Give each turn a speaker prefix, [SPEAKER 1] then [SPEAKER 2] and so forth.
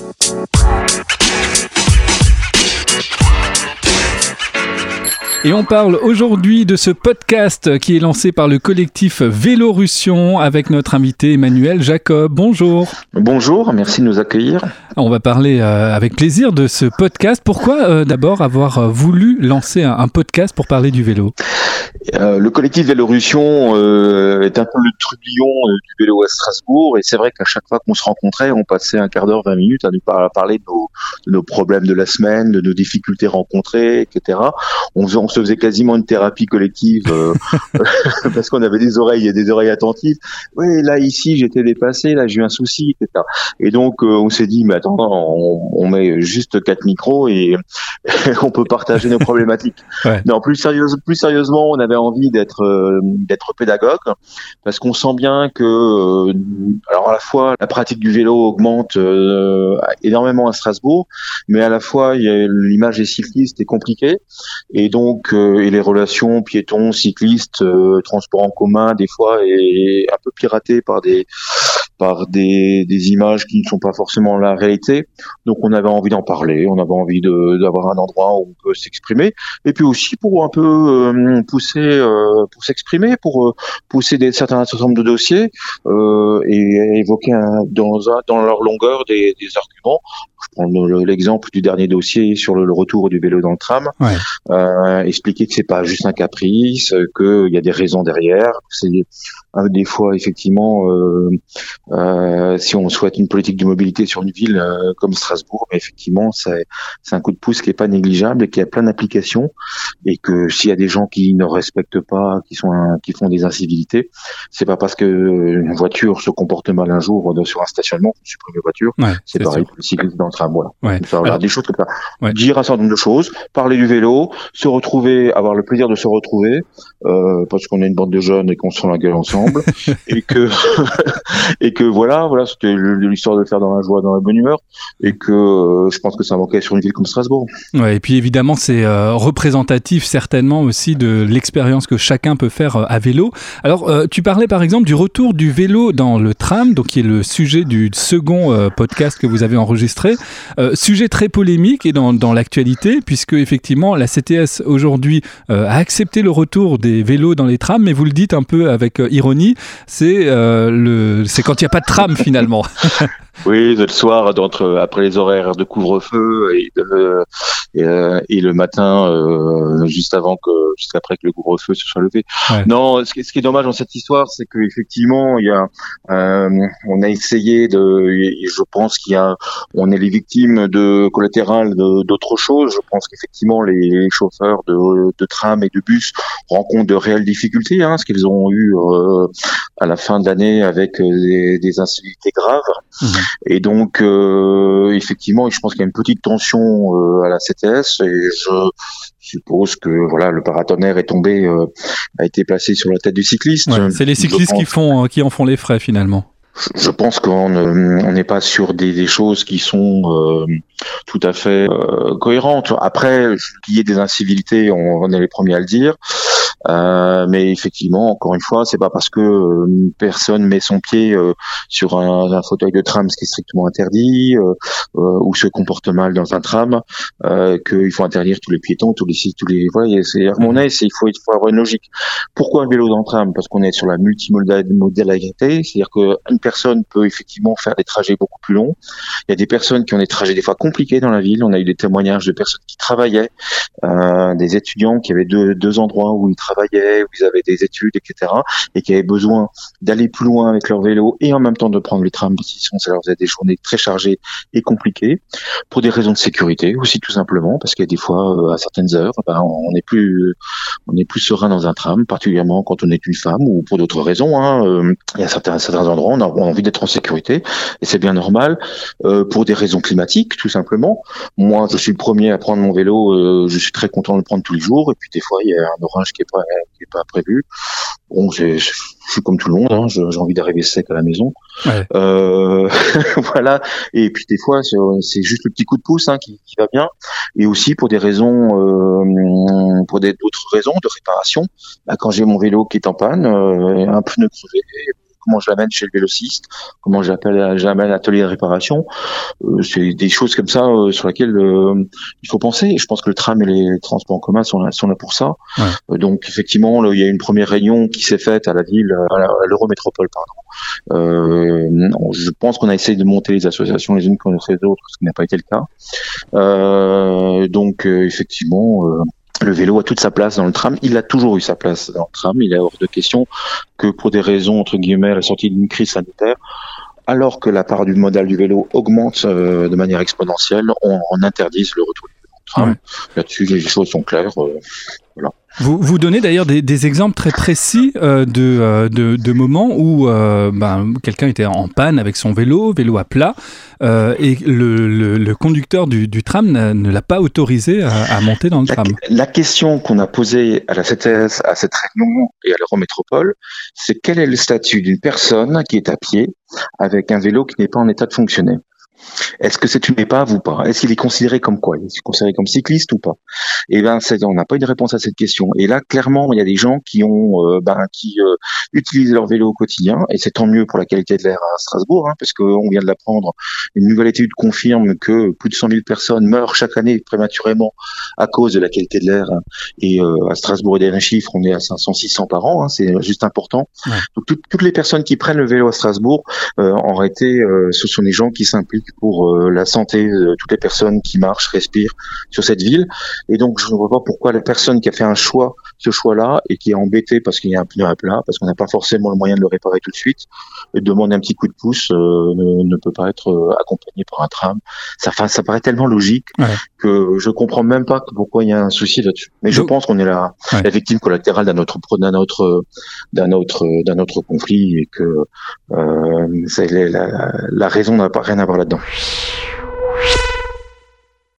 [SPEAKER 1] Thank you. Et on parle aujourd'hui de ce podcast qui est lancé par le collectif Vélorussion avec notre invité Emmanuel Jacob. Bonjour.
[SPEAKER 2] Bonjour, merci de nous accueillir.
[SPEAKER 1] On va parler euh, avec plaisir de ce podcast. Pourquoi euh, d'abord avoir euh, voulu lancer un, podcast pour parler du vélo?
[SPEAKER 2] Le collectif Vélorussion est un peu le trublion du vélo à Strasbourg et c'est vrai qu'à chaque fois qu'on se rencontrait, on passait un quart d'heure, 20 minutes à nous parler de nos, de nos, problèmes de la semaine, de nos difficultés rencontrées, etc. On, se faisait quasiment une thérapie collective parce qu'on avait des oreilles et des oreilles attentives. Oui, là ici j'étais dépassé, là j'ai eu un souci, etc. Et donc on s'est dit, mais attends, on, met juste quatre micros et on peut partager nos problématiques. Non, plus, plus sérieusement, on avait envie d'être euh, d'être pédagogue parce qu'on sent bien que, euh, alors à la fois la pratique du vélo augmente euh, énormément à Strasbourg, mais à la fois l'image des cyclistes est compliquée et donc et les relations piétons, cyclistes, transports en commun des fois est un peu piratée par des par des, des, images qui ne sont pas forcément la réalité. Donc on avait envie d'en parler, on avait envie d'avoir un endroit où on peut s'exprimer, et puis aussi pour un peu euh, pousser, euh, pour s'exprimer, pour euh, pousser des, certains certain nombre de dossiers et évoquer dans, dans leur longueur des, des arguments je prends l'exemple du dernier dossier sur le, retour du vélo dans le tram, euh, expliquer que c'est pas juste un caprice, qu'il y a des raisons derrière. C'est euh, des fois effectivement, euh, euh, si on souhaite une politique de mobilité sur une ville euh, comme Strasbourg, mais effectivement c'est un coup de pouce qui est pas négligeable et qui a plein d'applications, et que s'il y a des gens qui ne respectent pas, qui sont qui font des incivilités, c'est pas parce que une voiture se comporte mal un jour sur un stationnement qu'on supprime les voitures. c'est pareil pour le cycliste dans enfin voilà. Ouais. des choses comme ça. Dire un certain nombre de choses, parler du vélo, se retrouver, avoir le plaisir de se retrouver, euh, parce qu'on est une bande de jeunes et qu'on se rend la gueule ensemble, et que et que voilà, voilà, c'était l'histoire de faire dans la joie, dans la bonne humeur, et que euh, je pense que ça manquait sur une ville comme Strasbourg.
[SPEAKER 1] Ouais, et puis évidemment, c'est euh, représentatif certainement aussi de l'expérience que chacun peut faire euh, à vélo. Alors, tu parlais par exemple du retour du vélo dans le tram, donc qui est le sujet du second podcast que vous avez enregistré. Sujet très polémique et dans, dans l'actualité, puisque effectivement la CTS aujourd'hui a accepté le retour des vélos dans les trams, mais vous le dites un peu avec ironie, c'est le c'est quand il n'y a pas de tram finalement.
[SPEAKER 2] Oui, le soir, d'entre après les horaires de couvre-feu et, euh, et, le matin, euh, juste avant que, juste après que le couvre-feu se soit levé. Non, ce qui, ce qui, est dommage dans cette histoire, c'est qu'effectivement, il y a, euh, on a essayé de, je pense qu'il y a, on est les victimes de collatérales d'autres choses. Je pense qu'effectivement, les, chauffeurs de, de, tram et de bus rencontrent de réelles difficultés, hein, ce qu'ils ont eu euh, à la fin de l'année avec des, des incivilités graves. Mmh. Et donc, euh, effectivement, je pense qu'il y a une petite tension euh, à la CTS et je suppose que voilà le paratonnerre est tombé, euh, a été placé sur la tête du cycliste.
[SPEAKER 1] c'est les cyclistes qui font, qui en font les frais finalement
[SPEAKER 2] je pense qu'on n'est pas sur des, choses qui sont euh, tout à fait euh, cohérentes. Après, qu'il y ait des incivilités, on, on, est les premiers à le dire. Euh, mais effectivement, encore une fois, c'est pas parce que euh, personne met son pied euh, sur un, un, fauteuil de tram, ce qui est strictement interdit, ou se comporte mal dans un tram, qu'il faut interdire tous les piétons, tous les tous les. Voilà, c'est mon il faut il faut avoir une logique. Pourquoi un vélo dans le tram? Parce qu'on est sur la multimodalité, c'est-à-dire qu'une personne peut effectivement faire des trajets beaucoup plus longs. Il y a des personnes qui ont des trajets des fois compliqués dans la ville. On a eu des témoignages de personnes qui travaillaient, des étudiants qui avaient deux, deux endroits où ils travaillaient travaillaient, où ils avaient des études, etc., et qui avaient besoin d'aller plus loin avec leur vélo et en même temps de prendre le tram, sinon ça leur faisait des journées très chargées et compliquées, pour des raisons de sécurité aussi tout simplement, parce qu'il y a des fois euh, à certaines heures, ben, on est plus on est plus serein dans un tram, particulièrement quand on est une femme ou pour d'autres raisons. Hein, euh, il y a certains endroits on a, envie d'être en sécurité et c'est bien normal euh, pour des raisons climatiques tout simplement. Moi, je suis le premier à prendre mon vélo, je suis très content de le prendre tous les jours et puis des fois il y a un orange qui est pas qui n'est pas prévu. Bon, je suis comme tout le monde, hein, j'ai envie d'arriver sec à la maison. Euh, voilà. Et puis des fois, c'est juste le petit coup de pouce hein, qui, qui, va bien. Et aussi pour des raisons, euh, pour d'autres raisons de réparation. Bah, quand j'ai mon vélo qui est en panne, euh, un pneu crevé, comment je l'amène chez le vélociste, comment j'appelle, j'amène atelier de réparation. Euh, c'est des choses comme ça euh, sur lesquelles il faut penser. Je pense que le tram et les transports en commun sont là, sont là pour ça. donc effectivement, il y a une première réunion qui s'est faite à la ville, à l'Eurométropole, pardon. je pense qu'on a essayé de monter les associations les unes contre les autres, ce qui n'a pas été le cas. donc effectivement le vélo a toute sa place dans le tram. Il a toujours eu sa place dans le tram. Il est hors de question que pour des raisons, entre guillemets, la sortie d'une crise sanitaire, alors que la part du modal du vélo augmente euh, de manière exponentielle, on, interdise le retour Là-dessus, les choses sont claires. Euh,
[SPEAKER 1] voilà. Vous, vous donnez d'ailleurs des, des, exemples très précis euh, de, euh, de, de, moments où euh, ben, quelqu'un était en panne avec son vélo, vélo à plat, et le, le, le, conducteur du, du tram ne l'a pas autorisé à, à, monter dans le
[SPEAKER 2] la,
[SPEAKER 1] tram.
[SPEAKER 2] La question qu'on a posée à la CTS, à cette réunion et à l'Eurométropole, c'est quel est le statut d'une personne qui est à pied avec un vélo qui n'est pas en état de fonctionner? Est-ce que c'est une épave ou pas? Est-ce qu'il est considéré comme quoi? Il est considéré comme cycliste ou pas? Eh ben, on n'a pas eu de réponse à cette question. Et là, clairement, il y a des gens qui ont, euh, ben, qui euh, utilisent leur vélo au quotidien, et c'est tant mieux pour la qualité de l'air à Strasbourg, hein, parce qu'on vient de l'apprendre. Une nouvelle étude confirme que plus de 100 000 personnes meurent chaque année prématurément à cause de la qualité de l'air. Et euh, à Strasbourg, il y a un chiffre, on est à 500-600 par an, hein, c'est juste important. Ouais. Donc toutes les personnes qui prennent le vélo à Strasbourg, en réalité, ce sont des gens qui s'impliquent pour euh, la santé de toutes les personnes qui marchent, respirent sur cette ville. Et donc, je ne vois pas pourquoi la personne qui a fait un choix, ce choix-là, et qui est embêtée parce qu'il y a un pneu à plat, parce qu'on n'a pas forcément le moyen de le réparer tout de suite, et demande un petit coup de pouce, euh, ne, ne, peut pas être euh, accompagné par un tram. Ça, ça paraît tellement logique ouais. que je comprends même pas pourquoi il y a un souci là-dessus. Mais je pense qu'on est la, ouais. la, victime collatérale d'un autre, d'un autre, d'un autre, d'un autre conflit et que euh, la, la raison n'a pas rien à voir là-dedans.